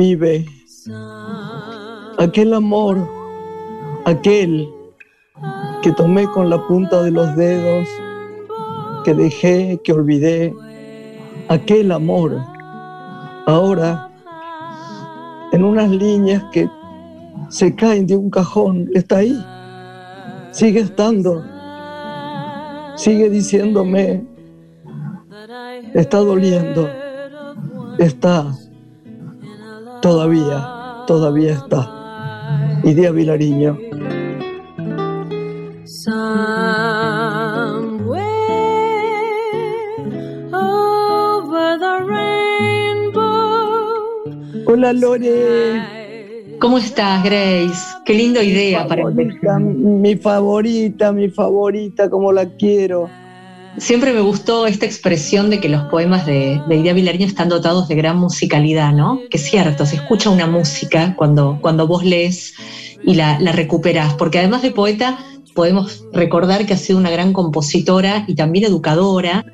vive. Aquel amor, aquel que tomé con la punta de los dedos, que dejé, que olvidé, aquel amor, ahora en unas líneas que se caen de un cajón, está ahí, sigue estando, sigue diciéndome, está doliendo, está, todavía, todavía está. Y Día Vilariño. Hola Lore. ¿Cómo estás, Grace? Qué linda idea para Mi favorita, mi favorita, como la quiero. Siempre me gustó esta expresión de que los poemas de, de Idea Vilariño están dotados de gran musicalidad, ¿no? Que es cierto, se escucha una música cuando, cuando vos lees y la, la recuperás, porque además de poeta, podemos recordar que ha sido una gran compositora y también educadora,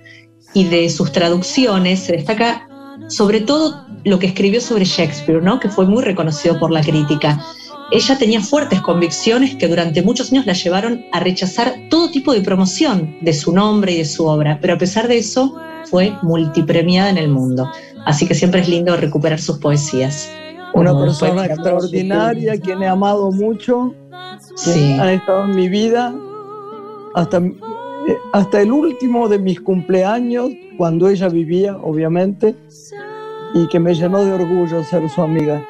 y de sus traducciones se destaca sobre todo lo que escribió sobre Shakespeare, ¿no? que fue muy reconocido por la crítica. Ella tenía fuertes convicciones que durante muchos años la llevaron a rechazar todo tipo de promoción de su nombre y de su obra, pero a pesar de eso fue multipremiada en el mundo. Así que siempre es lindo recuperar sus poesías. Una persona extraordinaria, quien he amado mucho, sí. ha estado en mi vida hasta, hasta el último de mis cumpleaños, cuando ella vivía, obviamente, y que me llenó de orgullo ser su amiga.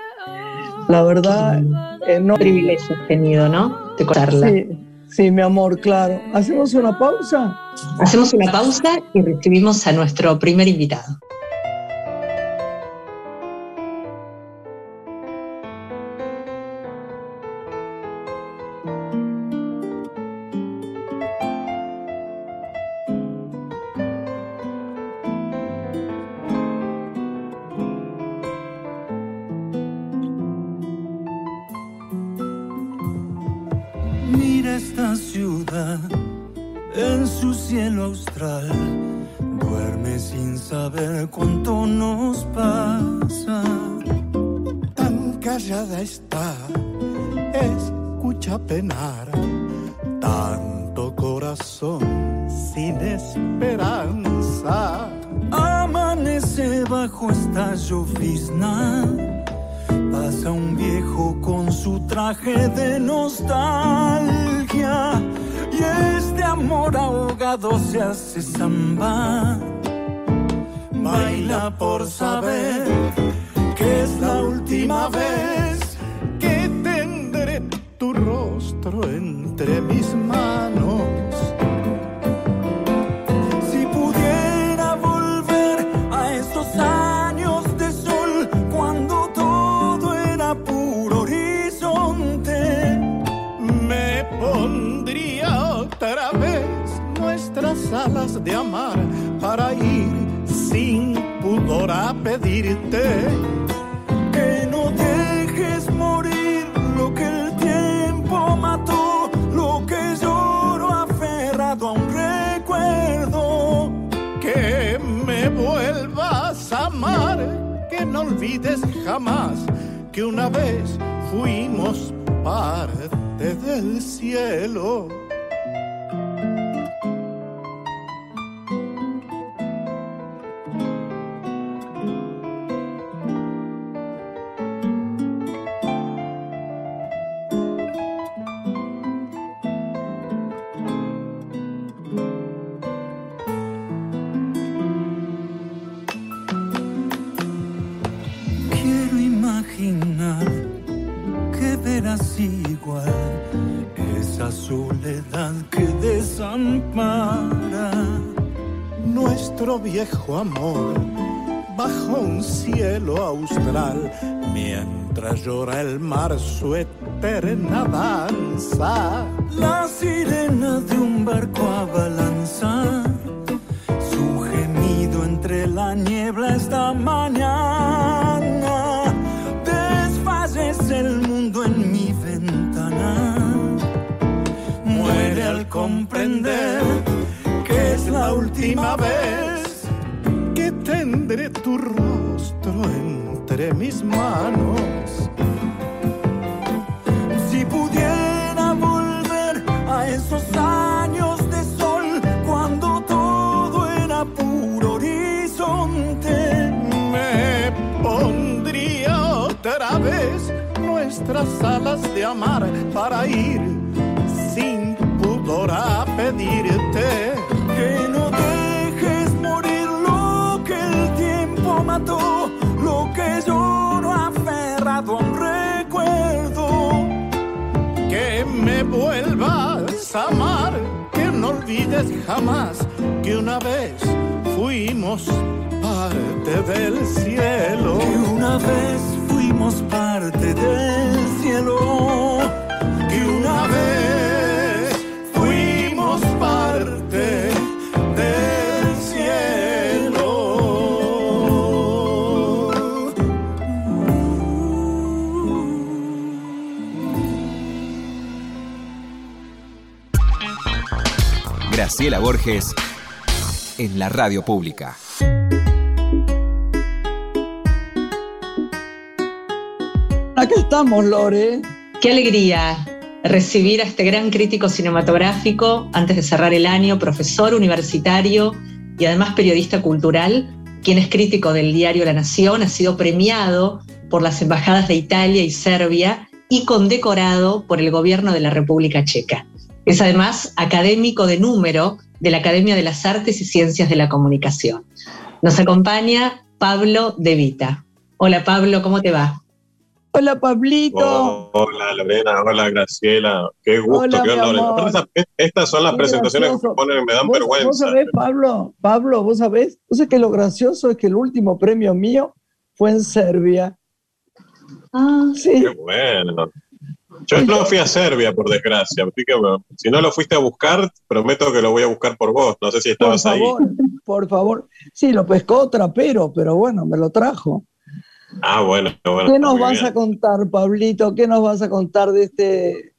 La verdad, eh, no. Privilegio tenido, ¿no? De contarla. Sí, sí, mi amor, claro. ¿Hacemos una pausa? Hacemos una pausa y recibimos a nuestro primer invitado. amor ahogado se hace samba. Baila por saber que es la última vez que tendré tu rostro entre mis manos. de amar para ir sin pudor a pedirte que no dejes morir lo que el tiempo mató, lo que lloro aferrado a un recuerdo, que me vuelvas a amar, que no olvides jamás que una vez fuimos parte del cielo. Viejo amor bajo un cielo austral, mientras llora el mar su eterna danza. La sirena de un barco abalanza, su gemido entre la niebla esta mañana. Desfallece el mundo en mi ventana, muere al comprender que es la última vez tendré tu rostro entre entre mis manos. Si pudiera volver a esos años de sol cuando todo era puro horizonte, me pondría otra vez nuestras alas de amar para ir sin pudor a pedirte que no lo que no aferrado a un recuerdo. Que me vuelvas a amar, que no olvides jamás que una vez fuimos parte del cielo. Que una vez fuimos parte del cielo. Que una vez Graciela Borges en la radio pública. Aquí estamos, Lore. Qué alegría recibir a este gran crítico cinematográfico antes de cerrar el año, profesor universitario y además periodista cultural, quien es crítico del diario La Nación, ha sido premiado por las embajadas de Italia y Serbia y condecorado por el gobierno de la República Checa. Es además académico de número de la Academia de las Artes y Ciencias de la Comunicación. Nos acompaña Pablo De Vita. Hola Pablo, ¿cómo te va? Hola, Pablito. Oh, hola, Lorena. Hola, Graciela. Qué gusto, Hola, qué honor. Estas son las Qué presentaciones gracioso. que me ponen, me dan ¿Vos, vergüenza. vos sabés, Pablo, Pablo, vos sabés, vos sabés que lo gracioso es que el último premio mío fue en Serbia. Ah, Sí, Qué bueno. Yo no fui a Serbia, por desgracia. Así que, bueno, si no lo fuiste a buscar, prometo que lo voy a buscar por vos. No sé si por estabas ahí. favor, por favor. Sí, lo pescó trapero, pero bueno, me lo trajo. Ah, bueno, bueno. ¿Qué nos vas bien. a contar, Pablito? ¿Qué nos vas a contar de este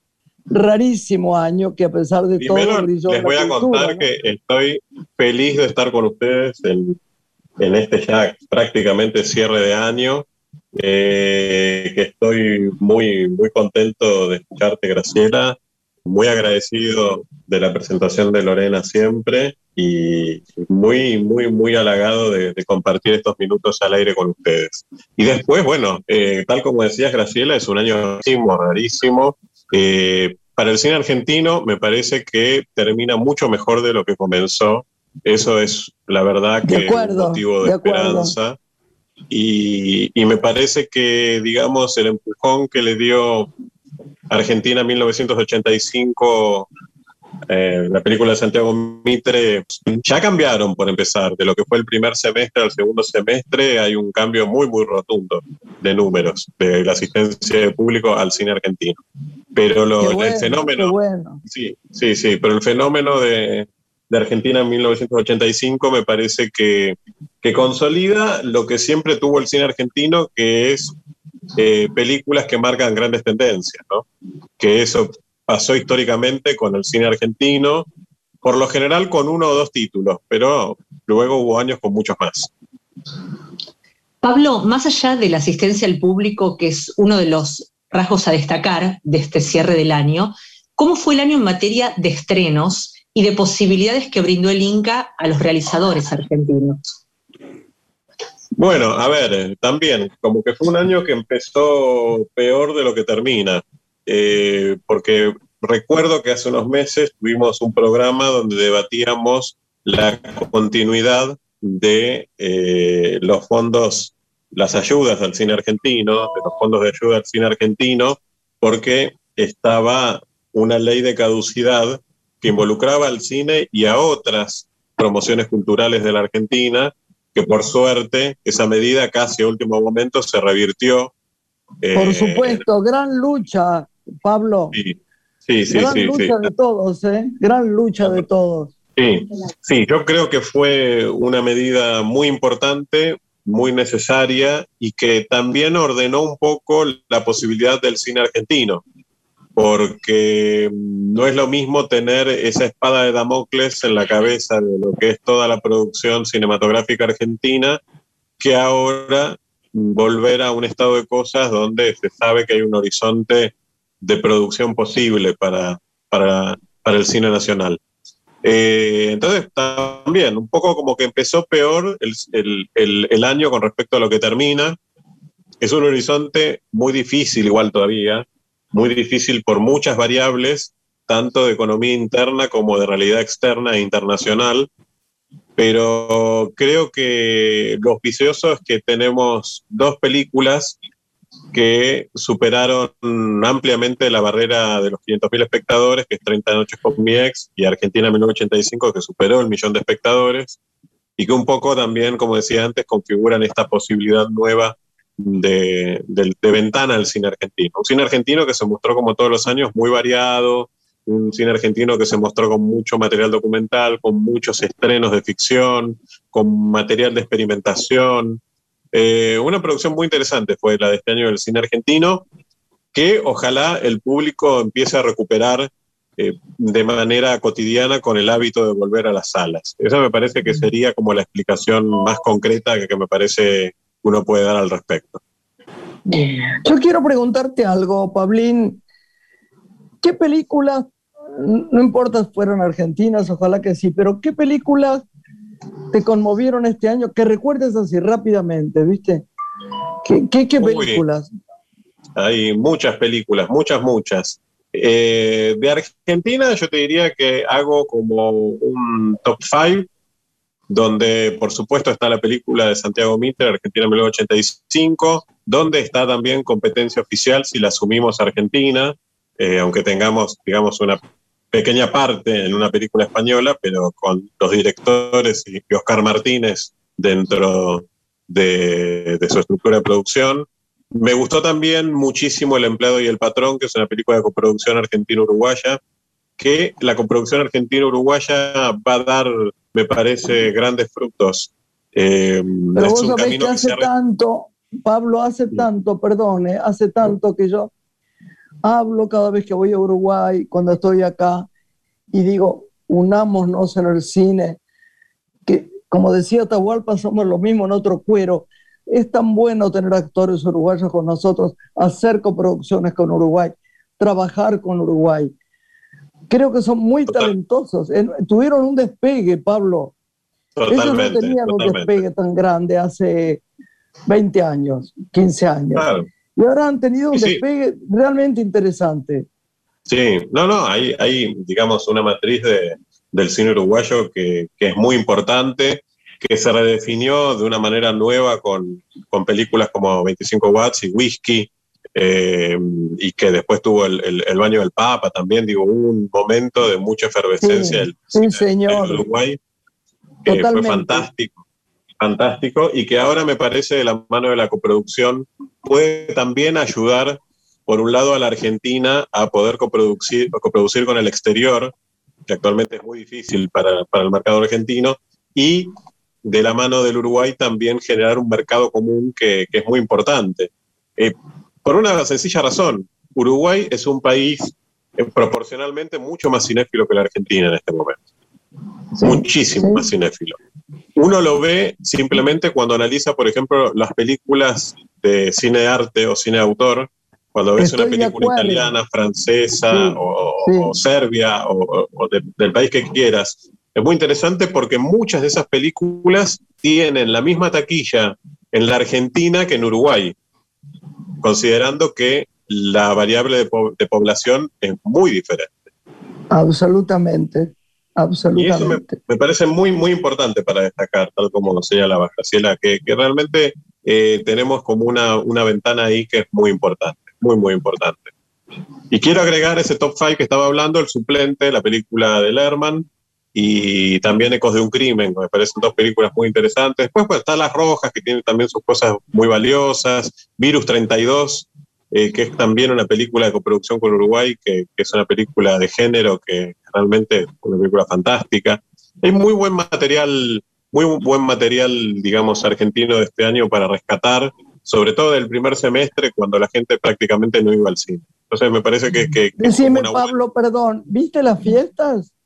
rarísimo año que a pesar de Primero todo brilló les voy a cultura, contar ¿no? que estoy feliz de estar con ustedes en, en este ya prácticamente cierre de año, eh, que estoy muy, muy contento de escucharte, Graciela, muy agradecido de la presentación de Lorena siempre y muy, muy, muy halagado de, de compartir estos minutos al aire con ustedes. Y después, bueno, eh, tal como decías, Graciela, es un año rarísimo, rarísimo. Eh, para el cine argentino me parece que termina mucho mejor de lo que comenzó. Eso es la verdad De que acuerdo, un motivo de, de acuerdo. Y, y me parece que, digamos, el empujón que le dio Argentina en 1985, eh, la película de Santiago Mitre, ya cambiaron por empezar. De lo que fue el primer semestre al segundo semestre, hay un cambio muy, muy rotundo de números de la asistencia de público al cine argentino. Pero lo, bueno, el fenómeno. bueno. Sí, sí, sí, pero el fenómeno de, de Argentina en 1985 me parece que, que consolida lo que siempre tuvo el cine argentino, que es eh, películas que marcan grandes tendencias, ¿no? Que eso pasó históricamente con el cine argentino, por lo general con uno o dos títulos, pero luego hubo años con muchos más. Pablo, más allá de la asistencia al público, que es uno de los rasgos a destacar de este cierre del año, ¿cómo fue el año en materia de estrenos y de posibilidades que brindó el Inca a los realizadores argentinos? Bueno, a ver, también, como que fue un año que empezó peor de lo que termina, eh, porque recuerdo que hace unos meses tuvimos un programa donde debatíamos la continuidad de eh, los fondos, las ayudas al cine argentino, de los fondos de ayuda al cine argentino, porque estaba una ley de caducidad que involucraba al cine y a otras promociones culturales de la Argentina, que por suerte esa medida casi a último momento se revirtió. eh, Por supuesto, gran lucha, Pablo. Sí, sí, sí, gran sí, lucha sí. de todos, ¿eh? Gran lucha de todos. Sí, sí, yo creo que fue una medida muy importante, muy necesaria y que también ordenó un poco la posibilidad del cine argentino, porque no es lo mismo tener esa espada de Damocles en la cabeza de lo que es toda la producción cinematográfica argentina que ahora volver a un estado de cosas donde se sabe que hay un horizonte de producción posible para, para, el cine nacional. Eh, entonces, también, un poco como que empezó peor el, el, año con respecto a lo que termina. Es un horizonte muy difícil, igual todavía, muy difícil por muchas variables, tanto de economía interna como de realidad externa e internacional. Pero creo que lo auspicioso es que tenemos dos películas que superaron ampliamente la barrera de los 500.000 espectadores, que es 30 noches con mi ex, y Argentina 1985, que superó el millón de espectadores, y que un poco también, como decía antes, configuran esta posibilidad nueva de, de, ventana al cine argentino. Un cine argentino que se mostró como todos los años muy variado, un cine argentino que se mostró con mucho material documental, con muchos estrenos de ficción, con material de experimentación, eh, una producción muy interesante fue la de este año del cine argentino, que ojalá el público empiece a recuperar eh, de manera cotidiana con el hábito de volver a las salas. Esa me parece que sería como la explicación más concreta que, me parece uno puede dar al respecto. Yo quiero preguntarte algo, Pablín. ¿Qué películas, no importa si fueron argentinas, ojalá que sí, pero qué películas te conmovieron este año? Que recuerdes así rápidamente, ¿viste? ¿Qué, qué, películas? hay muchas películas, muchas, muchas. Eh, de Argentina yo te diría que hago como un top 5, donde por supuesto está la película de Santiago Mitre, Argentina 1985, donde está también competencia oficial si la asumimos Argentina, eh, aunque tengamos, digamos, una pequeña parte en una película española, pero con los directores y Oscar Martínez dentro de, su estructura de producción. Me gustó también muchísimo El empleado y el patrón, que es una película de coproducción argentino-uruguaya, que la coproducción argentino-uruguaya va a dar, me parece, grandes frutos. Eh, pero vos sabés que hace tanto, Pablo, hace tanto, perdone, hace tanto que yo hablo cada vez que voy a Uruguay, cuando estoy acá, y digo, unámonos en el cine, que como decía Tahualpa, somos lo mismo en otro cuero. Es tan bueno tener actores uruguayos con nosotros, hacer coproducciones con Uruguay, trabajar con Uruguay. Creo que son muy talentosos. Tuvieron un despegue, Pablo. Ellos no tenían un despegue tan grande hace 20 años, 15 años. Claro. Y ahora han tenido un despegue realmente interesante. Sí, no, no, hay, hay digamos, una matriz de, del cine uruguayo que, que, es muy importante, que se redefinió de una manera nueva con, con películas como 25 Watts y Whisky, eh, y que después tuvo el, el, Baño del Papa también, digo, un momento de mucha efervescencia sí, sí, señor. Uruguay, que fue fantástico fantástico y que ahora me parece de la mano de la coproducción puede también ayudar, por un lado, a la Argentina a poder coproducir, coproducir con el exterior, que actualmente es muy difícil para, para el mercado argentino, y de la mano del Uruguay también generar un mercado común que, que es muy importante. Eh, por una sencilla razón, Uruguay es un país eh, proporcionalmente mucho más cinéfilo que la Argentina en este momento. Muchísimo más cinéfilo. Uno lo ve simplemente cuando analiza, por ejemplo, las películas de cine de arte o cine de autor, cuando ves una película italiana, francesa o, serbia o, del país que quieras. Es muy interesante porque muchas de esas películas tienen la misma taquilla en la Argentina que en Uruguay, considerando que la variable de población es muy diferente. Absolutamente. Absolutamente. me, parece muy, muy importante para destacar, tal como señalaba Graciela, que, que realmente eh, tenemos como una, una ventana ahí que es muy importante, muy, muy importante. Y quiero agregar ese top 5 que estaba hablando, el suplente, la película de Lerman y también Ecos de un Crimen, me parecen dos películas muy interesantes. Después pues, están Las Rojas, que tienen también sus cosas muy valiosas, Virus 32, eh, que es también una película de coproducción con Uruguay, que, es una película de género que realmente es una película fantástica. Hay muy buen material, muy buen material, digamos, argentino de este año para rescatar, sobre todo del primer semestre, cuando la gente prácticamente no iba al cine. Entonces me parece que... que, Decime, Pablo, perdón, ¿viste las fiestas?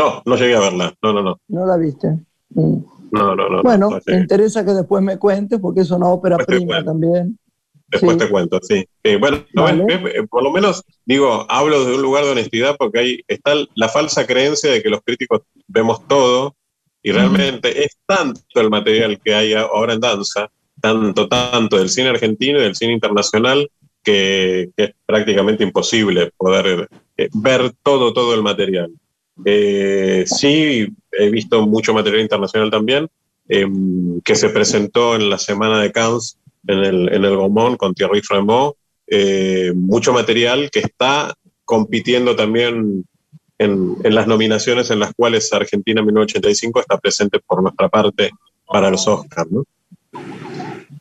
No, no llegué a verla, no, no, no. ¿No la viste? Mm. No, no, no. Bueno, no, me interesa que después me cuentes porque es una ópera Después prima también. Después Sí. te cuento, sí. Eh, bueno, Vale. ves, ves, por lo menos digo, hablo de un lugar de honestidad porque ahí está la falsa creencia de que los críticos vemos todo y realmente es tanto el material que hay ahora en danza, tanto, tanto del cine argentino y del cine internacional, que, que es prácticamente imposible poder eh, ver todo, todo el material. Eh, sí, he visto mucho material internacional también, eh, que se presentó en la semana de Cannes en el, en Gaumont con Thierry Fremont, eh, mucho material que está compitiendo también en, las nominaciones en las cuales Argentina 1985 está presente por nuestra parte para los Oscars.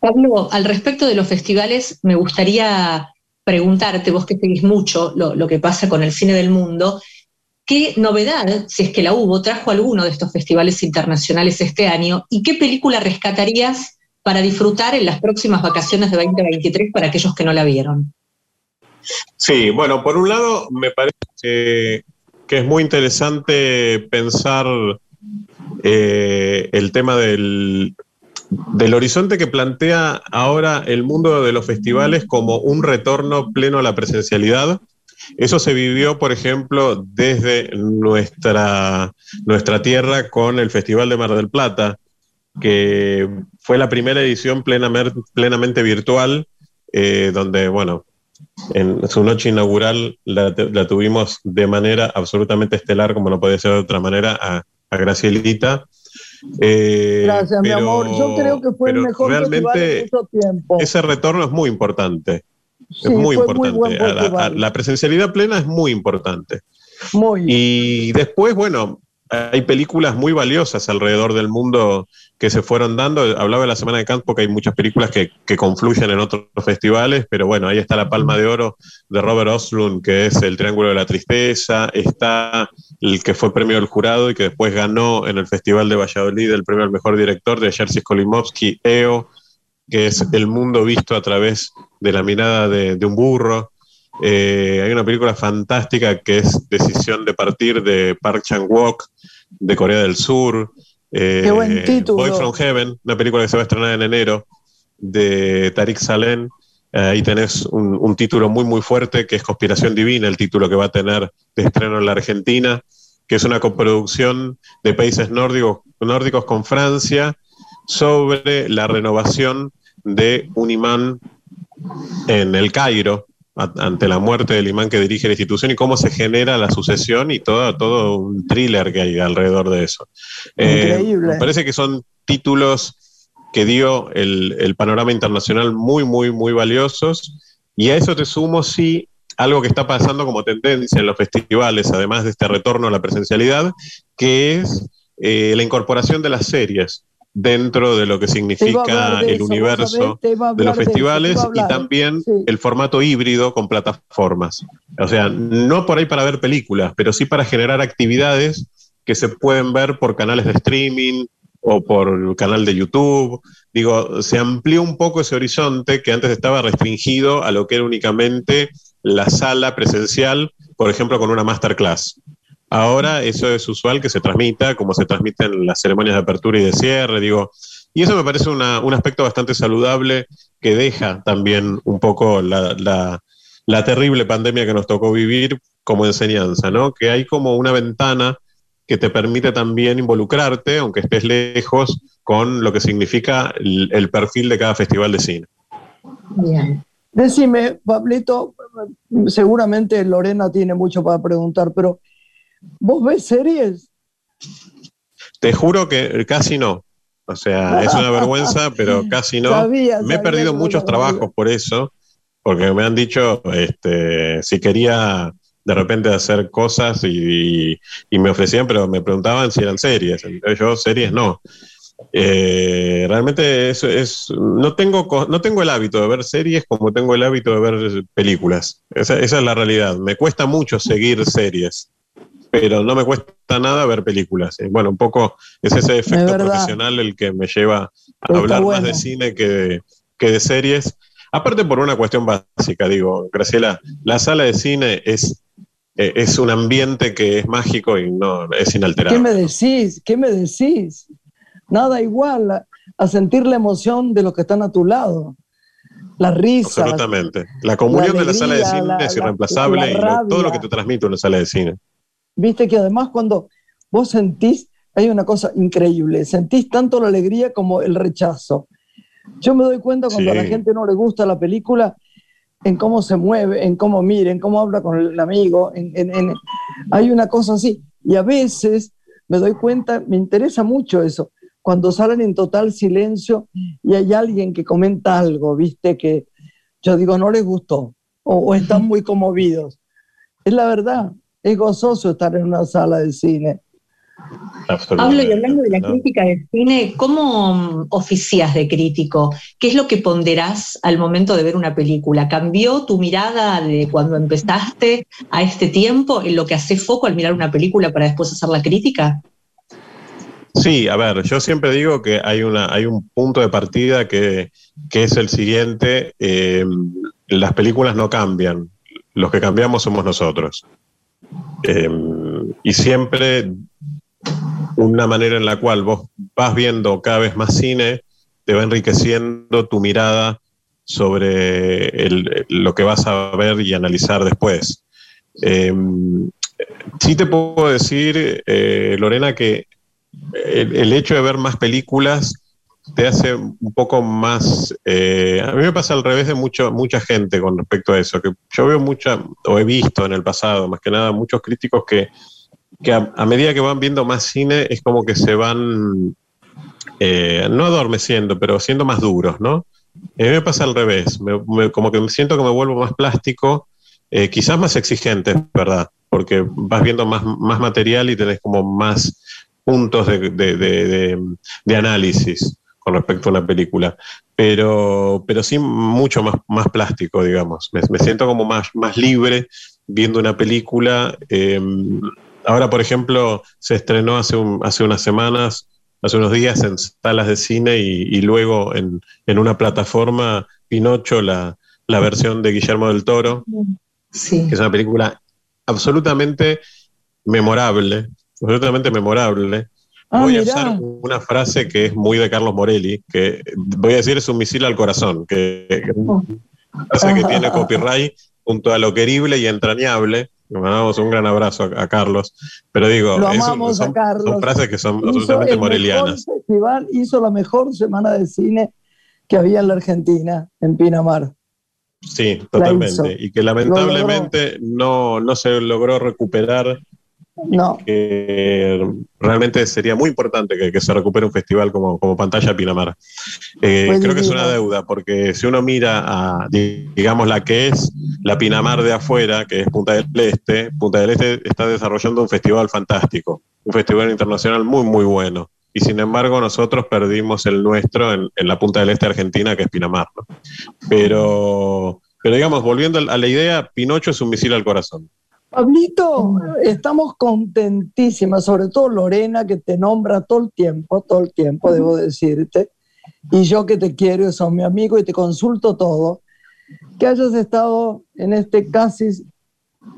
Pablo, al respecto de los festivales, me gustaría preguntarte, vos que seguís mucho lo que pasa con el cine del mundo, ¿qué novedad, si es que la hubo, trajo alguno de estos festivales internacionales este año y qué película rescatarías para disfrutar en las próximas vacaciones de 2023 para aquellos que no la vieron? Sí, bueno, por un lado me parece que, es muy interesante pensar eh, el tema del, del horizonte que plantea ahora el mundo de los festivales como un retorno pleno a la presencialidad. Eso se vivió, por ejemplo, desde nuestra, nuestra tierra con el Festival de Mar del Plata, que fue la primera edición plenamente, plenamente virtual, eh, donde, bueno, en su noche inaugural la, la, tuvimos de manera absolutamente estelar, como no podía ser de otra manera, a, a Gracielita. Eh, Gracias, pero, mi amor. Yo creo que fue el mejor realmente en mucho tiempo. Ese retorno es muy importante. Sí, es muy importante. Muy a la, a la, presencialidad plena es muy importante. Muy. Y después, bueno, hay películas muy valiosas alrededor del mundo que se fueron dando. Hablaba de la Semana de Cannes porque hay muchas películas que, que, confluyen en otros festivales, pero bueno, ahí está la Palma de Oro de Robert Oslund, que es El Triángulo de la Tristeza. Está el que fue premio del jurado y que después ganó en el Festival de Valladolid el premio al mejor director de Jerzy Skolimowski, EO, que es El mundo visto a través de la mirada de, de un burro. Eh, hay una película fantástica que es Decisión de Partir de Park Chan-wook, de Corea del Sur. Eh, Qué buen título. Boy from Heaven, una película que se va a estrenar en enero, de Tariq Saleh. Ahí tenés un, un, título muy, muy fuerte, que es Conspiración Divina, el título que va a tener de estreno en la Argentina, que es una coproducción de países nórdicos, nórdicos con Francia sobre la renovación de un imán en el Cairo, ante la muerte del imán que dirige la institución y cómo se genera la sucesión y todo, todo un thriller que hay alrededor de eso. Increíble. Eh, me parece que son títulos que dio el, el, panorama internacional muy, muy, muy valiosos. Y a eso te sumo, sí, algo que está pasando como tendencia en los festivales, además de este retorno a la presencialidad, que es eh, la incorporación de las series dentro de lo que significa el eso, universo de los festivales de eso, y también sí. el formato híbrido con plataformas. O sea, no por ahí para ver películas, pero sí para generar actividades que se pueden ver por canales de streaming o por el canal de YouTube. Digo, se amplió un poco ese horizonte que antes estaba restringido a lo que era únicamente la sala presencial, por ejemplo, con una masterclass. Ahora eso es usual que se transmita, como se transmiten las ceremonias de apertura y de cierre, digo. Y eso me parece una, un aspecto bastante saludable que deja también un poco la, la, terrible pandemia que nos tocó vivir como enseñanza, ¿no? Que hay como una ventana que te permite también involucrarte, aunque estés lejos, con lo que significa el, el perfil de cada festival de cine. Bien. Decime, Pablito, seguramente Lorena tiene mucho para preguntar, pero ¿Vos ves series? Te juro que casi no. O sea, es una vergüenza, pero casi no. Sabía, me he perdido muchos trabajos por eso, porque me han dicho este, si quería de repente hacer cosas y, y, y, me ofrecían, pero me preguntaban si eran series. Yo series no. Eh, realmente eso es, no tengo, no tengo el hábito de ver series como tengo el hábito de ver películas. Esa, esa es la realidad. Me cuesta mucho seguir series pero no me cuesta nada ver películas. Bueno, un poco es ese efecto profesional el que me lleva a Está hablar bueno. más de cine que de, que de series. Aparte por una cuestión básica, digo, Graciela, la sala de cine es, eh, es un ambiente que es mágico y no es inalterable. ¿Qué me decís? ¿Qué me decís? nada igual a, sentir la emoción de los que están a tu lado. La risa. Absolutamente. La comunión de la sala de cine es irreemplazable y todo lo que te transmite una sala de cine. Viste que además cuando vos sentís, hay una cosa increíble, sentís tanto la alegría como el rechazo. Yo me doy cuenta cuando a la gente no le gusta la película, en cómo se mueve, en cómo mira, en cómo habla con el amigo, hay una cosa así. Y a veces me doy cuenta, me interesa mucho eso, cuando salen en total silencio y hay alguien que comenta algo, viste, que yo digo, no les gustó, o, están muy conmovidos. Es la verdad, es gozoso estar en una sala de cine. Pablo, y hablando de la crítica del cine, ¿cómo mm, oficias de crítico? ¿Qué es lo que ponderás al momento de ver una película? ¿Cambió tu mirada de cuando empezaste a este tiempo en lo que hace foco al mirar una película para después hacer la crítica? Sí, a ver, yo siempre digo que hay, una, hay un punto de partida que, es el siguiente, eh, las películas no cambian, los que cambiamos somos nosotros. Eh, y siempre una manera en la cual vos vas viendo cada vez más cine, te va enriqueciendo tu mirada sobre lo que vas a ver y analizar después. Eh, sí te puedo decir, eh, Lorena, que el, hecho de ver más películas te hace un poco más... Eh, a mí me pasa al revés de mucho, mucha gente con respecto a eso, que yo veo mucha, o he visto en el pasado, más que nada, muchos críticos que que a, medida que van viendo más cine es como que se van, eh, no adormeciendo, pero siendo más duros, ¿no? A mí me pasa al revés, como que me siento que me vuelvo más plástico, eh, quizás más exigente, ¿verdad? Porque vas viendo más, más material y tenés como más puntos de, de, análisis con respecto a una película, pero, pero sí mucho más, más plástico, digamos. Me, me siento como más, más libre viendo una película. Eh, Ahora, por ejemplo, se estrenó hace, hace unas semanas, hace unos días en salas de cine y, luego en, una plataforma Pinocho, la, versión de Guillermo del Toro, sí. que es una película absolutamente memorable, absolutamente memorable. Ah, voy a usar una frase que es muy de Carlos Morelli, que voy a decir es un misil al corazón, que, que, oh. que tiene copyright junto a lo querible y entrañable le mandamos un gran abrazo a, Carlos. Pero digo, son, frases que son absolutamente morelianas. festival hizo la mejor semana de cine que había en la Argentina, en Pinamar. Sí, totalmente. Y que lamentablemente no, no se logró recuperar no. Realmente sería muy importante que, se recupere un festival como, como Pantalla Pinamar. Eh, creo que es una deuda, porque si uno mira a, digamos, la que es la Pinamar de afuera, que es Punta del Este, Punta del Este está desarrollando un festival fantástico, un festival internacional muy, muy bueno. Y sin embargo, nosotros perdimos el nuestro en, la Punta del Este Argentina, que es Pinamar. Pero, pero digamos, volviendo a la idea, Pinocho es un misil al corazón. Pablito, estamos contentísimas, sobre todo Lorena, que te nombra todo el tiempo, todo el tiempo, debo decirte, y yo que te quiero, sos mi amigo y te consulto todo, que hayas estado en este casi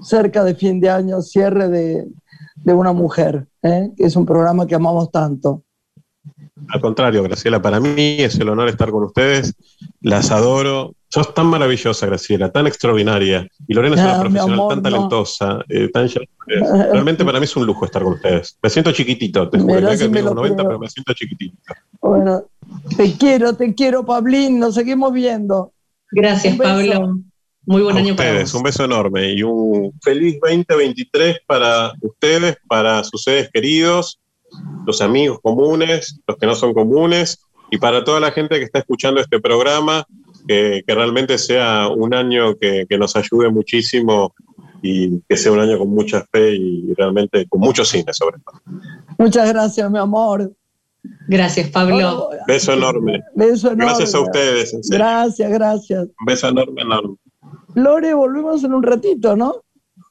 cerca de fin de año, cierre de, una mujer, ¿eh? que es un programa que amamos tanto. Al contrario, Graciela, para mí es el honor estar con ustedes, las adoro, Sos tan maravillosa, Graciela, tan extraordinaria. Y Lorena es una ah, profesional tan talentosa, eh, tan Realmente para mí es un lujo estar con ustedes. Me siento chiquitito, te juro. que me 90, pero me siento chiquitito. Bueno, te quiero, te quiero, Pablín. Nos seguimos viendo. Gracias, Pablo. Muy buen año para ustedes. Un beso enorme y un feliz 2023 para ustedes, para sus seres queridos, los amigos comunes, los que no son comunes y para toda la gente que está escuchando este programa que, realmente sea un año que, nos ayude muchísimo y que sea un año con mucha fe y realmente con mucho cine sobre todo. Muchas gracias, mi amor. Gracias, Pablo. beso enorme. Beso enorme. Gracias a ustedes. Gracias, gracias. beso enorme, enorme. Lore, volvemos en un ratito, ¿no?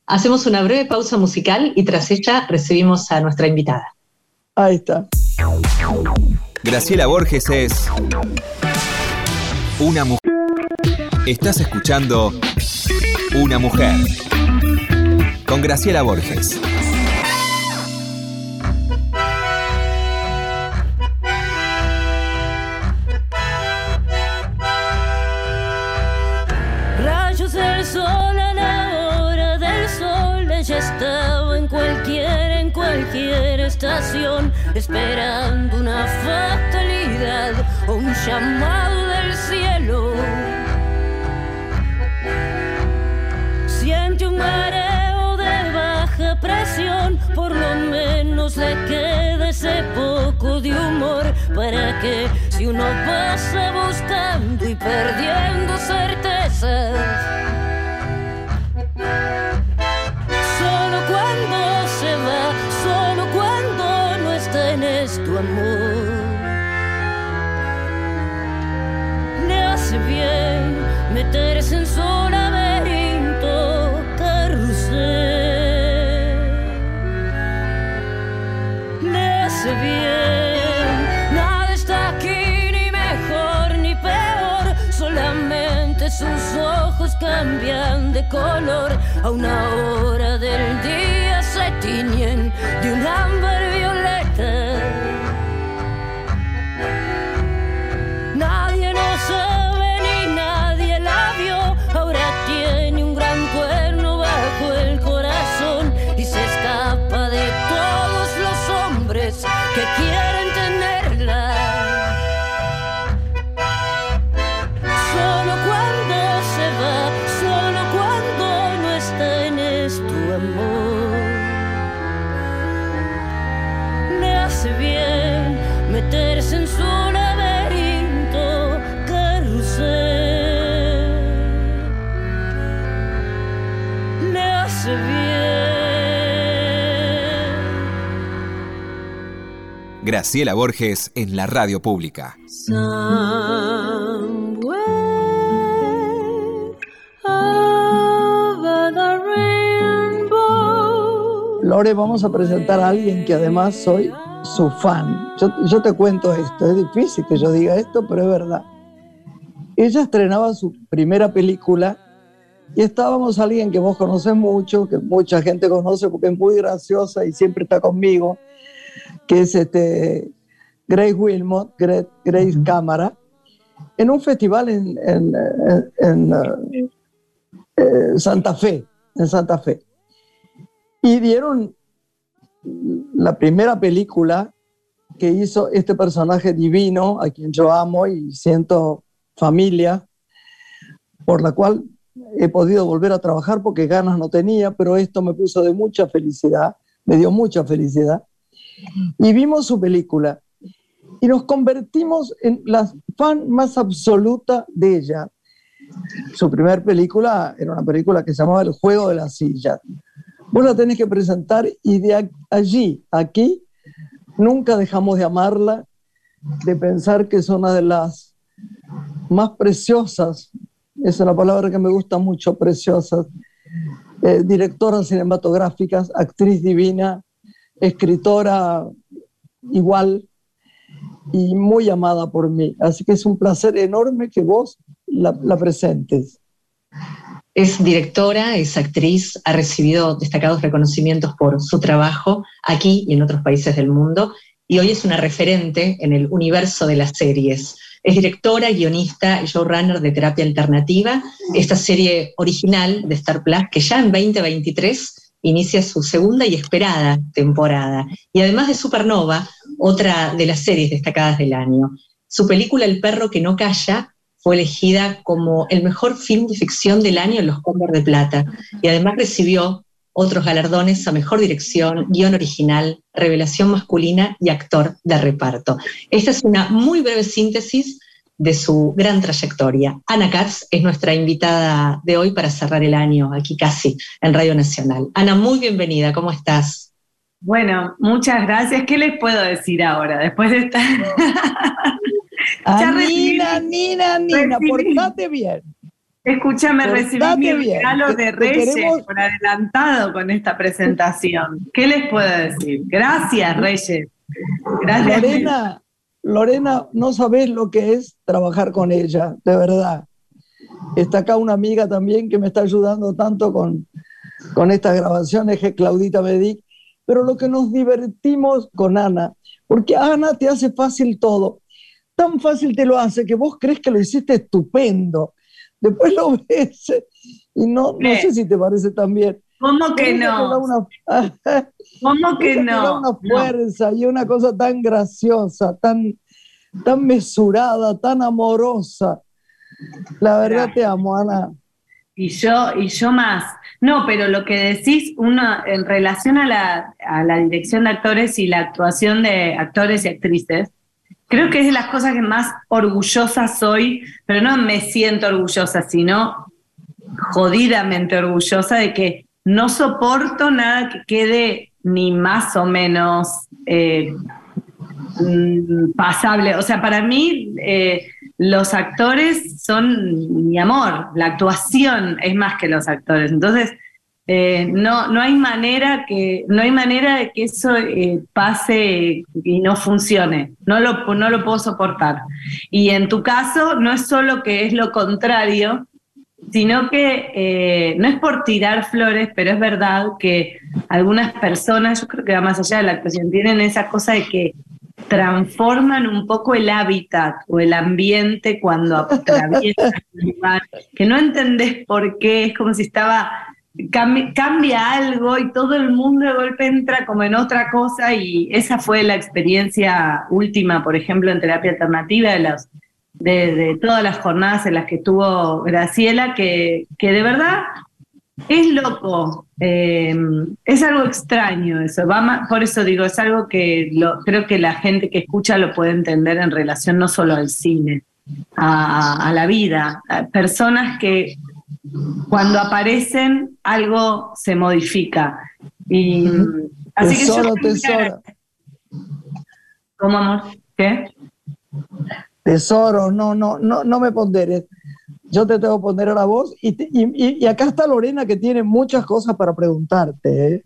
Hacemos una breve pausa musical y tras ella recibimos a nuestra invitada. Ahí está. Graciela Borges es una mujer. Estás escuchando Una mujer. Con Graciela Borges. Rayos del sol a la hora del sol. Ella estaba en cualquier, en cualquier estación. Esperando una fatalidad o un llamado Siente un mareo de baja presión, por lo menos le queda ese poco de humor para que si uno pasa buscando y perdiendo certezas Solo cuando se va, solo cuando no está en tu amor. Cambian de color. A una hora del día se tiñen de un ámbar hace bien. Graciela Borges en la radio pública. Lore, vamos a presentar a alguien que además soy su fan. Yo, yo te cuento esto, es difícil que yo diga esto, pero es verdad. Ella estrenaba su primera película y estábamos alguien que vos conocés mucho, que mucha gente conoce porque es muy graciosa y siempre está conmigo, que es este Grace Wilmot, Grace, Grace Cámara, en un festival en, en- en- en, eh, eh, Santa Fe, en Santa Fe. Y dieron la primera película que hizo este personaje divino, a quien yo amo y siento familia, por la cual he podido volver a trabajar porque ganas no tenía, pero esto me puso de mucha felicidad, me dio mucha felicidad. Y vimos su película y nos convertimos en la fan más absoluta de ella. Su primera película era una película que se llamaba El juego de las sillas. Vos la tenés que presentar y de allí, aquí, nunca dejamos de amarla, de pensar que es una de las más preciosas, es la palabra que me gusta mucho, preciosas, eh, directoras cinematográficas, actriz divina, escritora igual y muy amada por mí. Así que es un placer enorme que vos la presentes. Es directora, es actriz, ha recibido destacados reconocimientos por su trabajo aquí y en otros países del mundo y hoy es una referente en el universo de las series. Es directora, guionista y showrunner de Terapia Alternativa, esta serie original de Star Plus que ya en 2023 inicia su segunda y esperada temporada. Y además de Supernova, otra de las series destacadas del año. Su película El perro que no calla fue elegida como el mejor film de ficción del año en los Cóndor de Plata y además recibió otros galardones a mejor dirección, guion original, revelación masculina y actor de reparto. Esta es una muy breve síntesis de su gran trayectoria. Ana Katz es nuestra invitada de hoy para cerrar el año aquí casi en Radio Nacional. Ana, muy bienvenida, ¿cómo estás? Bueno, muchas gracias. ¿Qué les puedo decir ahora? Después de esta. Nina, Nina, recibí- portate bien. Escúchame, Portate recibí mi regalo de Reyes queremos- por adelantado con esta presentación. ¿Qué les puedo decir? Gracias, Reyes. Gracias. Lorena, Lorena, no sabés lo que es trabajar con ella, de verdad. Está acá una amiga también que me está ayudando tanto con, con estas grabaciones, que es Claudita Medic, pero lo que nos divertimos con Ana, porque Ana te hace fácil todo. Tan fácil te lo hace que vos crees que lo hiciste estupendo. Después lo ves y no, no sé si te parece tan bien. ¿Cómo que no? ¿Cómo que no? una fuerza y una cosa tan graciosa, tan, tan mesurada, tan amorosa. La verdad te amo, Ana. Y yo, y yo más. No, pero lo que decís, uno, en relación a la, a la dirección de actores y la actuación de actores y actrices, creo que es de las cosas que más orgullosa soy, pero no me siento orgullosa, sino jodidamente orgullosa de que no soporto nada que quede ni más o menos eh, mm, pasable. O sea, para mí eh, los actores son mi amor, la actuación es más que los actores. Entonces, eh, no, no, hay manera que, no hay manera de que eso pase y no funcione. No lo, no lo puedo soportar. Y en tu caso, no es solo que es lo contrario, sino que eh, no es por tirar flores, pero es verdad que algunas personas, yo creo que va más allá de la actuación, tienen esa cosa de que transforman un poco el hábitat o el ambiente cuando atraviesan el lugar, que no entendés por qué, es como si estaba, cambia, algo y todo el mundo de golpe entra como en otra cosa y esa fue la experiencia última, por ejemplo, en terapia alternativa de todas las jornadas en las que estuvo Graciela, que, que de verdad es loco, eh, es algo extraño eso, va por eso digo, es algo que lo, creo que la gente que escucha lo puede entender en relación no solo al cine, a, la vida, personas que cuando aparecen algo se modifica. Y, así tesoro, que tesoro. ¿Cómo, amor? ¿Qué? Tesoro, no, no, no, no me ponderes. Yo te tengo que poner a la voz y, y, acá está Lorena que tiene muchas cosas para preguntarte. ¿eh?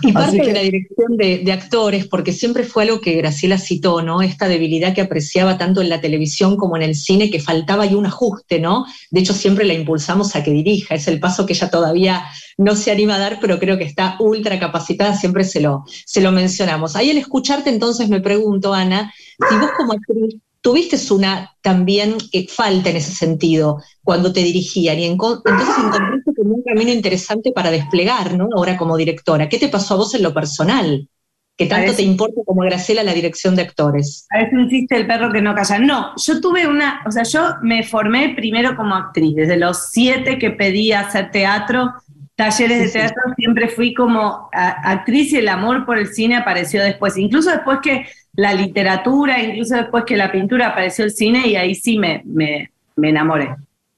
Y parte de la dirección de, actores, porque siempre fue algo que Graciela citó, ¿no? Esta debilidad que apreciaba tanto en la televisión como en el cine, que faltaba ahí un ajuste, ¿no? De hecho, siempre la impulsamos a que dirija, es el paso que ella todavía no se anima a dar, pero creo que está ultra capacitada, siempre se lo, se lo mencionamos. Ahí al escucharte, entonces me pregunto, Ana, si vos como actriz tuviste una también eh, falta en ese sentido cuando te dirigían y entonces encontraste como un camino interesante para desplegar, ¿no? Ahora como directora. ¿Qué te pasó a vos en lo personal? que tanto te importa como Graciela la dirección de actores. A veces insiste el perro que no calla. No, yo tuve una, o sea, yo me formé primero como actriz, desde los siete que pedí hacer teatro, talleres de teatro, siempre fui como actriz y el amor por el cine apareció después, incluso después que la literatura, incluso después que la pintura apareció el cine y ahí sí me, me, enamoré.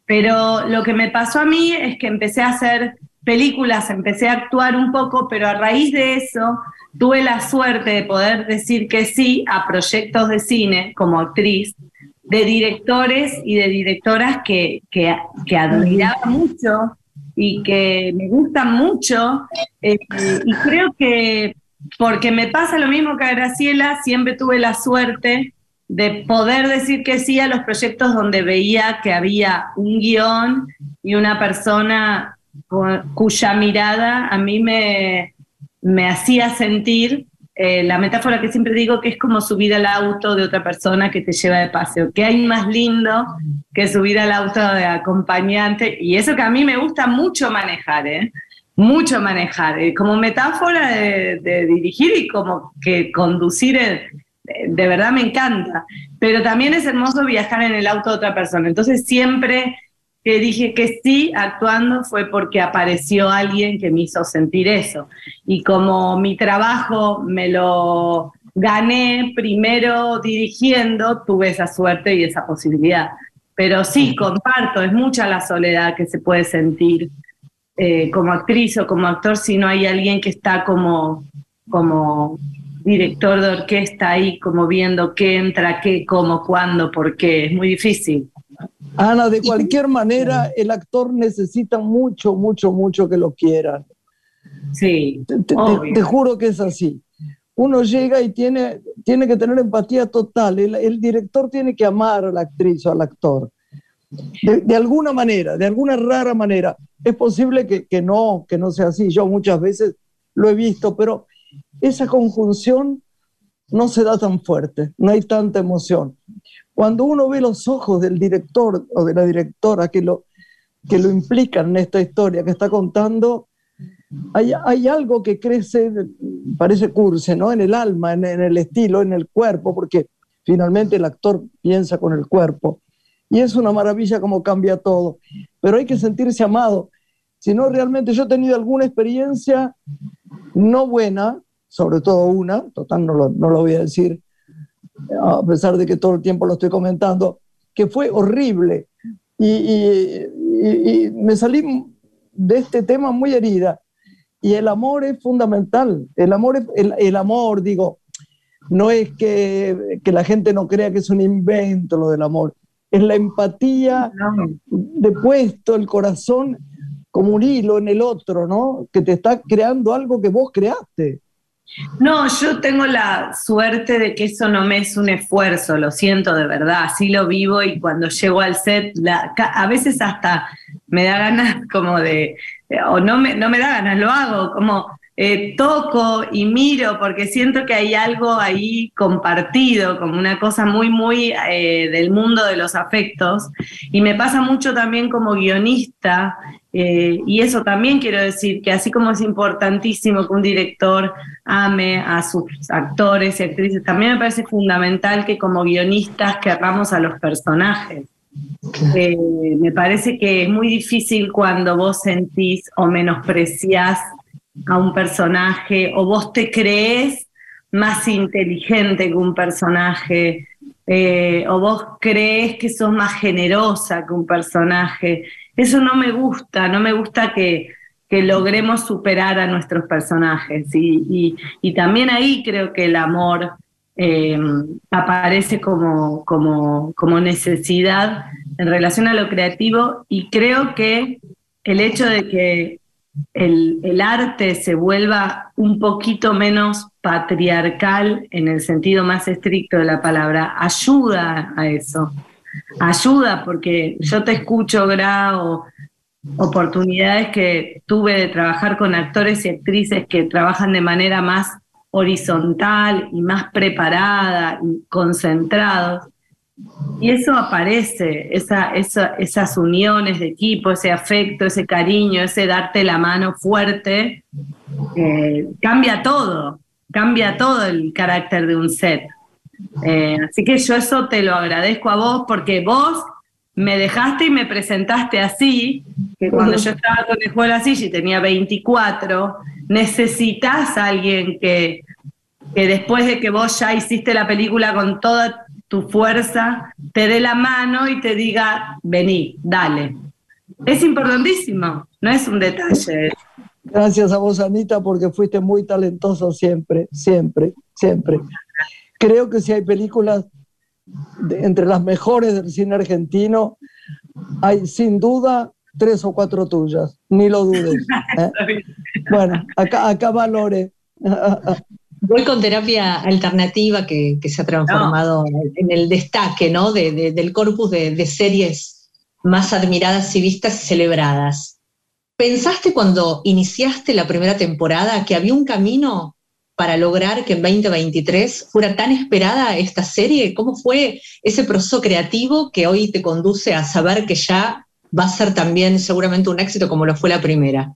Pero lo que me pasó a mí es que empecé a hacer películas, empecé a actuar un poco, pero a raíz de eso tuve la suerte de poder decir que sí a proyectos de cine como actriz, de directores y de directoras que, que, que admiraba mucho y que me gustan mucho. Eh, y creo que porque me pasa lo mismo que a Graciela, siempre tuve la suerte de poder decir que sí a los proyectos donde veía que había un guion y una persona cuya mirada a mí me, me hacía sentir eh, la metáfora que siempre digo que es como subir al auto de otra persona que te lleva de paseo. ¿Qué hay más lindo que subir al auto de acompañante? Y eso que a mí me gusta mucho manejar, ¿eh? mucho manejar, eh, como metáfora de, dirigir y como que conducir, eh, de verdad me encanta, pero también es hermoso viajar en el auto de otra persona. Entonces siempre que dije que sí actuando fue porque apareció alguien que me hizo sentir eso. Y como mi trabajo me lo gané primero dirigiendo, tuve esa suerte y esa posibilidad. Pero sí, comparto, es mucha la soledad que se puede sentir eh, como actriz o como actor si no hay alguien que está como, como director de orquesta ahí, como viendo qué entra, qué, cómo, cuándo, por qué. Es muy difícil. Ana, de cualquier manera, el actor necesita mucho, mucho, mucho que lo quieran. Sí. Te, juro que es así. Uno llega y tiene, tiene que tener empatía total. El, el director tiene que amar a la actriz o al actor. De, alguna manera, de alguna rara manera. Es posible que, que, no, que no sea así. Yo muchas veces lo he visto, pero esa conjunción no se da tan fuerte, no hay tanta emoción. Cuando uno ve los ojos del director o de la directora que lo, que lo implican en esta historia que está contando, hay, hay algo que crece, parece curse, ¿no? En el alma, en, en el estilo, en el cuerpo, porque finalmente el actor piensa con el cuerpo. Y es una maravilla como cambia todo. Pero hay que sentirse amado. Si no, realmente yo he tenido alguna experiencia no buena, sobre todo una, total no lo, no lo voy a decir, a pesar de que todo el tiempo lo estoy comentando, que fue horrible. Y, y- y- y me salí de este tema muy herida. Y el amor es fundamental. El amor, es- el, el amor, digo, no es que, que la gente no crea que es un invento lo del amor. Es la empatía de puesto el corazón como un hilo en el otro, ¿no? Que te está creando algo que vos creaste. No, yo tengo la suerte de que eso no me es un esfuerzo, lo siento de verdad, así lo vivo y cuando llego al set, la- a veces hasta me da ganas como de, o no me, no me da ganas, lo hago, como eh, toco y miro porque siento que hay algo ahí compartido, como una cosa muy, muy eh, del mundo de los afectos. Y me pasa mucho también como guionista, eh, y eso también quiero decir, que así como es importantísimo que un director ame a sus actores y actrices, también me parece fundamental que como guionistas querramos a los personajes. Eh, me parece que es muy difícil cuando vos sentís o menospreciás a un personaje o vos te crees más inteligente que un personaje eh, o vos crees que sos más generosa que un personaje. Eso no me gusta, no me gusta que, que logremos superar a nuestros personajes. Y, y- también ahí creo que el amor eh, aparece como, como, como necesidad en relación a lo creativo y creo que el hecho de que el, arte se vuelva un poquito menos patriarcal en el sentido más estricto de la palabra, ayuda a eso. Ayuda porque yo te escucho, Gra, o oportunidades que tuve de trabajar con actores y actrices que trabajan de manera más horizontal y más preparada y concentrados. Y eso aparece, esa, esa- esas uniones de equipo, ese afecto, ese cariño, ese darte la mano fuerte, eh, cambia todo, cambia todo el carácter de un set. Eh, así que yo eso te lo agradezco a vos porque vos me dejaste y me presentaste así, que cuando yo estaba con el juego silla y tenía 24, necesitas a alguien que, que después de que vos ya hiciste la película con toda tu fuerza, te dé la mano y te diga, vení, dale. Es importantísimo, no es un detalle. Gracias a vos, Anita, porque fuiste muy talentoso siempre, siempre, siempre. Creo que si hay películas de- entre las mejores del cine argentino, hay sin duda tres o cuatro tuyas, ni lo dudes. ¿eh? Bueno, acá, acá valore. Voy con terapia alternativa que, que se ha transformado en el destaque ¿no? de- de- del corpus de, de series más admiradas y vistas y celebradas. ¿Pensaste cuando iniciaste la primera temporada que había un camino para lograr que en 2023 fuera tan esperada esta serie? ¿Cómo fue ese proceso creativo que hoy te conduce a saber que ya va a ser también seguramente un éxito como lo fue la primera?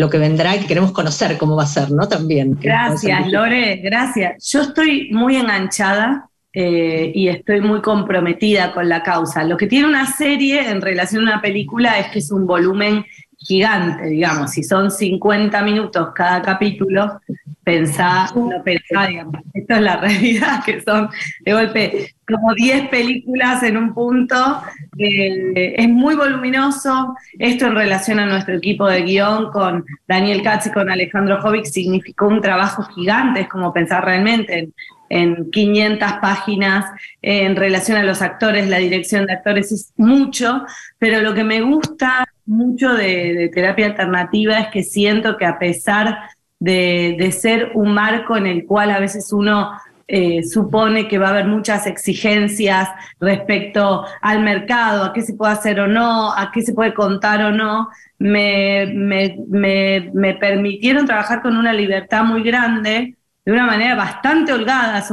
Lo que vendrá y que queremos conocer cómo va a ser, ¿no? También. Gracias. Lore, gracias. Yo estoy muy enganchada eh, y estoy muy comprometida con la causa. Lo que tiene una serie en relación a una película es que es un volumen gigante, digamos. Si son 50 minutos cada capítulo, pensá, pensá, digamos. Esto es la realidad, que son de golpe como 10 películas en un punto. Eh, es muy voluminoso. Esto en relación a nuestro equipo de guion con Daniel Katz y con Alejandro Jovic significó un trabajo gigante, es como pensar realmente en, en 500 páginas en relación a los actores, la dirección de actores es mucho, pero lo que me gusta mucho de, terapia alternativa es que siento que a pesar de, ser un marco en el cual a veces uno eh, supone que va a haber muchas exigencias respecto al mercado, a qué se puede hacer o no, a qué se puede contar o no, me, me, me, me permitieron trabajar con una libertad muy grande, de una manera bastante holgada,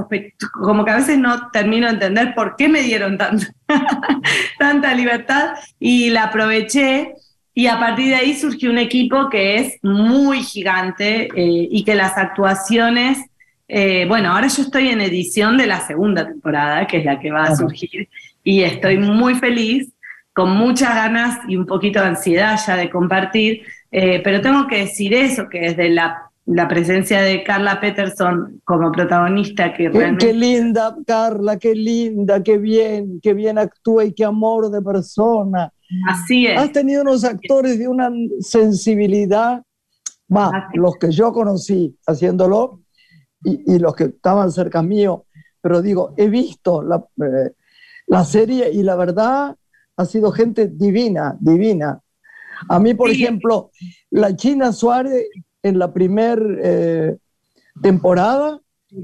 como que a veces no termino de entender por qué me dieron tanta, tanta libertad y la aproveché Y a partir de ahí surgió un equipo que es muy gigante eh, y que las actuaciones, eh, bueno, ahora yo estoy en edición de la segunda temporada, que es la que va a surgir, y estoy muy feliz, con muchas ganas y un poquito de ansiedad ya de compartir, eh, pero tengo que decir eso, que desde la la presencia de Carla Peterson como protagonista que realmente... Qué linda, Carla, qué linda, qué bien, qué bien actúa y qué amor de persona. Así es. Has tenido unos actores de una sensibilidad, más los que yo conocí haciéndolo y, los que estaban cerca mío, pero digo, he visto la, eh, la serie y la verdad ha sido gente divina, divina. A mí, por ejemplo, la China Suárez en la primera eh, temporada,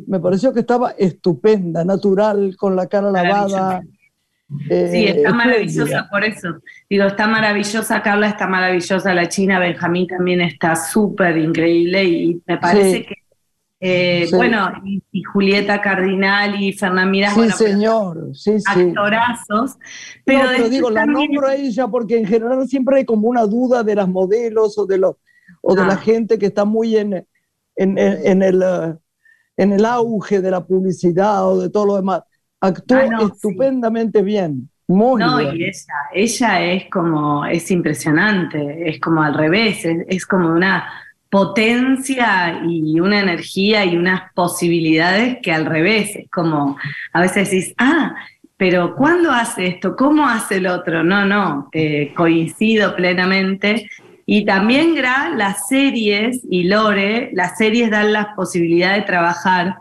me pareció que estaba estupenda, natural, con la cara lavada. Eh, sí, está maravillosa por eso. Digo, está maravillosa, Carla está maravillosa, la China, Benjamín también está súper increíble y me parece que, eh, bueno, y, Julieta Cardinal y Fernán Mirás, sí, señor, sí, sí. actorazos. Pero, no, digo, la nombro a ella porque en general siempre hay como una duda de las modelos o de los o de la ah. gente que está muy en, en, el, eh, en el auge de la publicidad o de todo lo demás. Actúa ah, estupendamente bien. Muy no, y ella, ella es como, es impresionante, es como al revés, es, como una potencia y una energía y unas posibilidades que al revés, es como, a veces decís, ah, pero ¿cuándo hace esto? ¿Cómo hace el otro? No, no, eh, coincido plenamente y también Gra, las series y Lore, las series dan la posibilidad de trabajar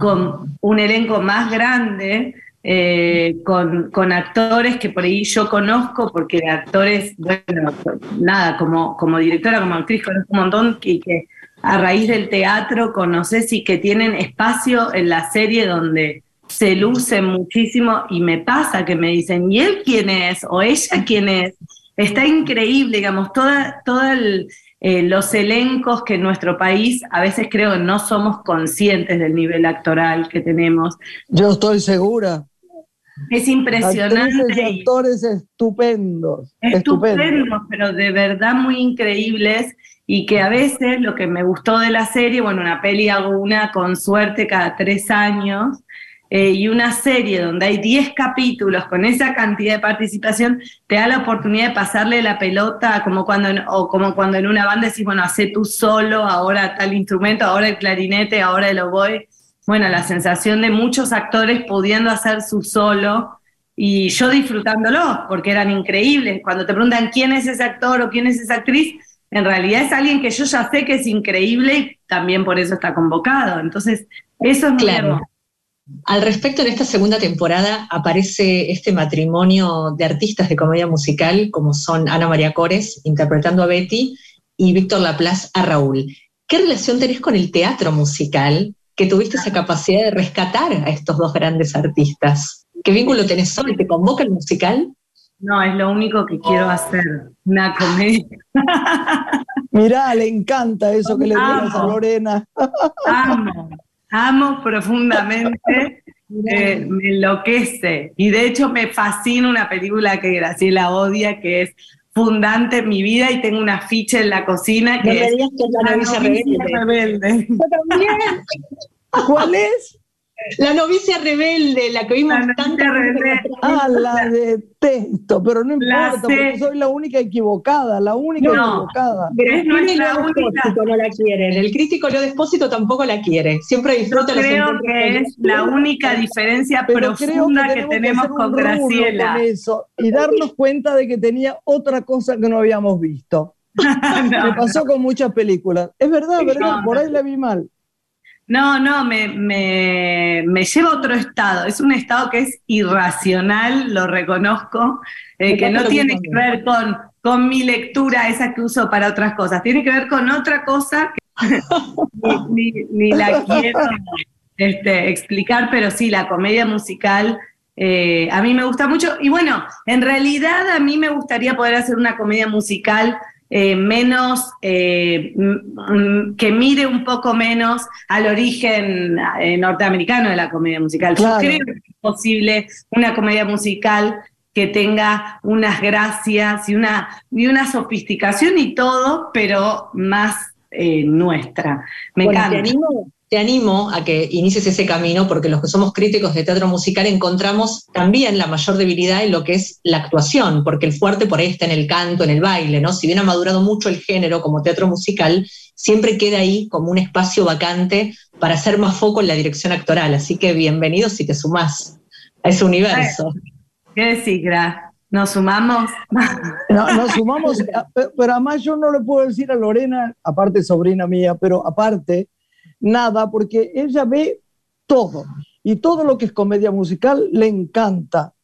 con un elenco más grande, eh, con, actores que por ahí yo conozco, porque actores, bueno, nada, como, como directora, como actriz, conozco un montón y que a raíz del teatro conoces y que tienen espacio en la serie donde se lucen muchísimo y me pasa que me dicen, ¿y él quién es? ¿O ella quién es? Está increíble, digamos, toda eh, los elencos que en nuestro país a veces creo que no somos conscientes del nivel actoral que tenemos. Yo estoy segura. Es impresionante. y actores estupendos. Estupendos, pero de verdad muy increíbles y que a veces lo que me gustó de la serie, bueno, una peli hago una con suerte cada tres años, eh, y una serie donde hay 10 capítulos con esa cantidad de participación, te da la oportunidad de pasarle la pelota como cuando en, o como cuando en una banda decís, bueno, hace tú solo, ahora tal instrumento, ahora el clarinete, ahora el oboe. Bueno, la sensación de muchos actores pudiendo hacer su solo y yo disfrutándolo, porque eran increíbles. Cuando te preguntan quién es ese actor o quién es esa actriz, en realidad es alguien que yo ya sé que es increíble y también por eso está convocado. Entonces, eso es claro. Al respecto, en esta segunda temporada aparece este matrimonio de artistas de comedia musical, como son Ana María Cores, interpretando a Betty, y Víctor Laplace a Raúl. ¿Qué relación tenés con el teatro musical que tuviste esa capacidad de rescatar a estos dos grandes artistas? ¿Qué vínculo tenés hoy? ¿Te convoca el musical? No, es lo único que quiero hacer, una comedia. Mirá, le encanta eso que le digas a Lorena. Amo, amo profundamente, eh, me enloquece. Y de hecho me fascina una película que Graciela odia, que es fundante en mi vida y tengo una ficha en la cocina que es, La novicia rebelde. también. ¿Cuál es? La novicia rebelde, la que vimos tanto. Ah, la detesto, pero no importa, porque soy la única equivocada, la única equivocada. Pero no es la única. no la quieren. El crítico Leo Despósito tampoco la quiere. Siempre disfruta Yo creo que es la única diferencia profunda que, tenemos con Graciela. y darnos cuenta de que tenía otra cosa que no habíamos visto. Me pasó con muchas películas. Es verdad, ¿verdad? Por ahí la vi mal. No, no, me, me, lleva a otro estado. Es un estado que es irracional, lo reconozco, eh, que no tiene que ver con, con mi lectura, esa que uso para otras cosas. Tiene que ver con otra cosa que ni, la quiero este, explicar, pero sí, la comedia musical eh, a mí me gusta mucho. Y bueno, en realidad a mí me gustaría poder hacer una comedia musical eh, menos, eh, que mire un poco menos al origen eh, norteamericano de la comedia musical. Yo creo que es posible una comedia musical que tenga unas gracias y una, y una sofisticación y todo, pero más nuestra. Me encanta. Te animo, te animo a que inicies ese camino porque los que somos críticos de teatro musical encontramos también la mayor debilidad en lo que es la actuación, porque el fuerte por ahí está en el canto, en el baile, ¿no? Si bien ha madurado mucho el género como teatro musical, siempre queda ahí como un espacio vacante para hacer más foco en la dirección actoral. Así que bienvenido si te sumás a ese universo. ¿Qué decís, Gra? ¿Nos sumamos? No, nos sumamos, pero además yo no le puedo decir a Lorena, aparte sobrina mía, pero aparte, nada, porque ella ve todo y todo lo que es comedia musical le encanta.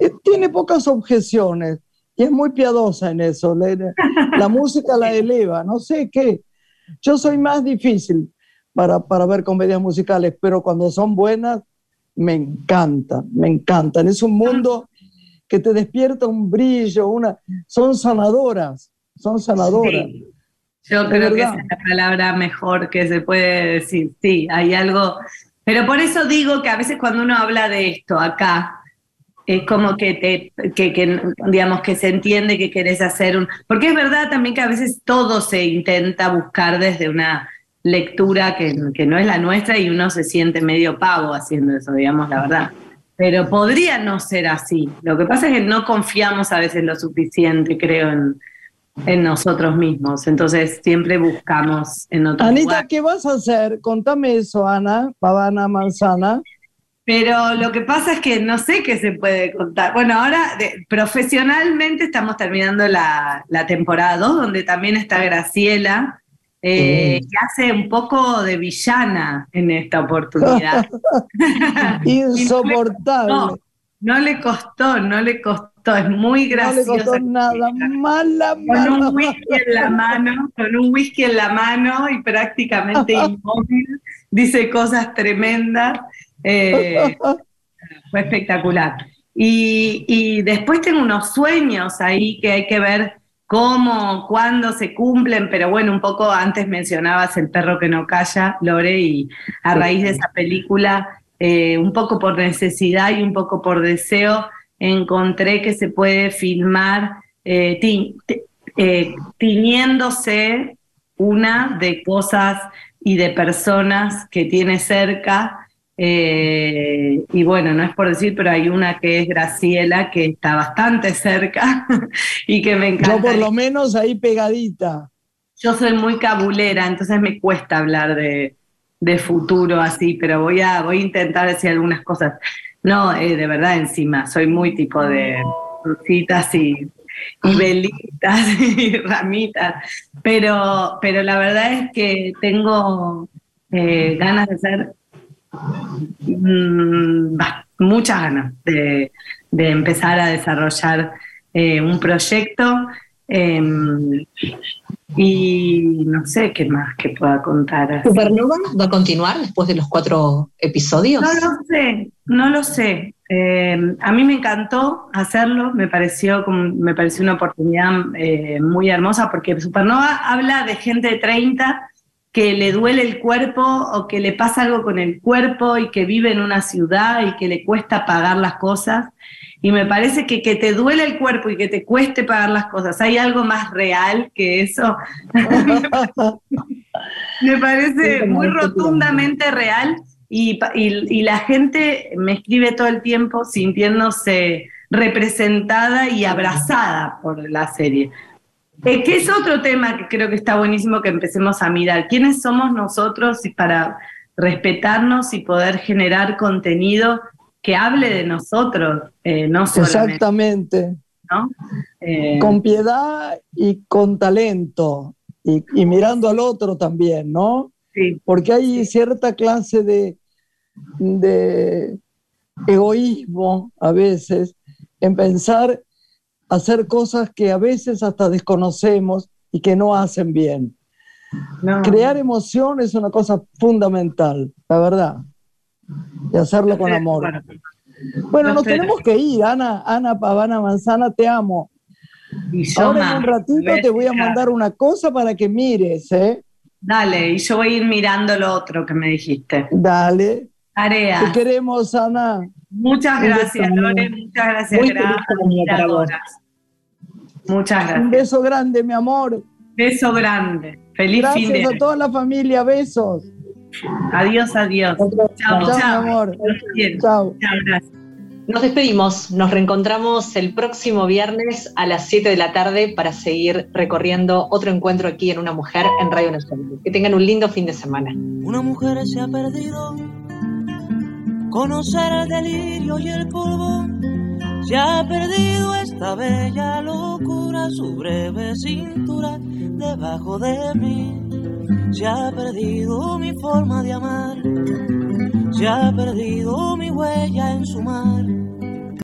Eh, tiene pocas objeciones y es muy piadosa en eso. La música la eleva, no sé qué. Yo soy más difícil para, para ver comedias musicales, pero cuando son buenas, me encantan, me encantan. Es un mundo que te despierta un brillo, una, son sanadoras, son sanadoras. Yo creo que esa es la palabra mejor que se puede decir. Sí, hay algo. Pero por eso digo que a veces cuando uno habla de esto acá, es como que te, que, que, digamos, que se entiende que querés hacer un. Porque es verdad también que a veces todo se intenta buscar desde una lectura que, que no es la nuestra y uno se siente medio pavo haciendo eso, digamos la verdad. Pero podría no ser así. Lo que pasa es que no confiamos a veces lo suficiente, creo, en, en nosotros mismos. Entonces siempre buscamos en otro Anita, ¿qué vas a hacer? Contame eso, Ana, Pavana Manzana. Pero lo que pasa es que no sé qué se puede contar. Bueno, ahora de, profesionalmente estamos terminando la, la temporada 2, donde también está Graciela, eh, que hace un poco de villana en esta oportunidad. Insoportable. no, no le costó, no le costó, es muy gracioso. No le costó nada, mala, mala. Con un whisky en la mano, con un whisky en la mano y prácticamente inmóvil, dice cosas tremendas. Eh, fue espectacular. Y, y después tengo unos sueños ahí que hay que ver cómo, cuándo se cumplen, pero bueno, un poco antes mencionabas El perro que no calla, Lore, y a raíz de esa película, eh, un poco por necesidad y un poco por deseo, encontré que se puede filmar eh, ti, eh, tiñéndose una de cosas y de personas que tiene cerca eh, y bueno, no es por decir, pero hay una que es Graciela, que está bastante cerca y que me encanta. Yo por lo menos ahí pegadita. Yo soy muy cabulera, entonces me cuesta hablar de, de futuro así, pero voy a, voy a intentar decir algunas cosas. No, eh, de verdad encima, soy muy tipo de frutitas y, y velitas y ramitas, pero, pero la verdad es que tengo eh, ganas de ser Mm, muchas ganas de, empezar a desarrollar eh, un proyecto em, y no sé qué más que pueda contar. ¿Supernova va a continuar después de los cuatro episodios? No lo sé, no lo sé. Em, a mí me encantó hacerlo, me pareció, me pareció una oportunidad eh, muy hermosa porque Supernova habla de gente de 30 que le duele el cuerpo o que le pasa algo con el cuerpo y que vive en una ciudad y que le cuesta pagar las cosas. Y me parece que que te duele el cuerpo y que te cueste pagar las cosas, ¿hay algo más real que eso? me parece muy rotundamente real y, y, y la gente me escribe todo el tiempo sintiéndose representada y abrazada por la serie. Eh, que es otro tema que creo que está buenísimo que empecemos a mirar. ¿Quiénes somos nosotros para respetarnos y poder generar contenido que hable de nosotros, eh, no solamente. Exactamente. Eh, con piedad y con talento. Y, mirando al otro también, ¿no? Sí. Porque hay cierta clase de, de egoísmo a veces en pensar hacer cosas que a veces hasta desconocemos y que no hacen bien. Crear emoción es una cosa fundamental, la verdad. Y hacerlo con amor. Bueno, nos tenemos que ir, Ana, Ana Pavana Manzana, te amo. Ahora en un ratito te voy a mandar una cosa para que mires, ¿eh? Dale, y yo voy a ir mirando lo otro que me dijiste. Dale. Tareas. Te queremos, Ana. Muchas gracias, Lore. Muchas gracias. Muy gracias. Muchas Un gracias. beso grande, mi amor. Beso grande. Feliz fin Gracias a de toda la familia. Besos. Adiós, adiós. Chao, Chao, amor. Nos despedimos, nos reencontramos el próximo viernes a las 7 de la tarde para seguir recorriendo otro encuentro aquí en Una Mujer en Radio Nacional. Que tengan un lindo fin de semana. Una mujer se ha perdido. Conocer el delirio y el polvo. Se ha perdido esta bella locura, su breve cintura debajo de mí. Se ha perdido mi forma de amar. Se ha perdido mi huella en su mar.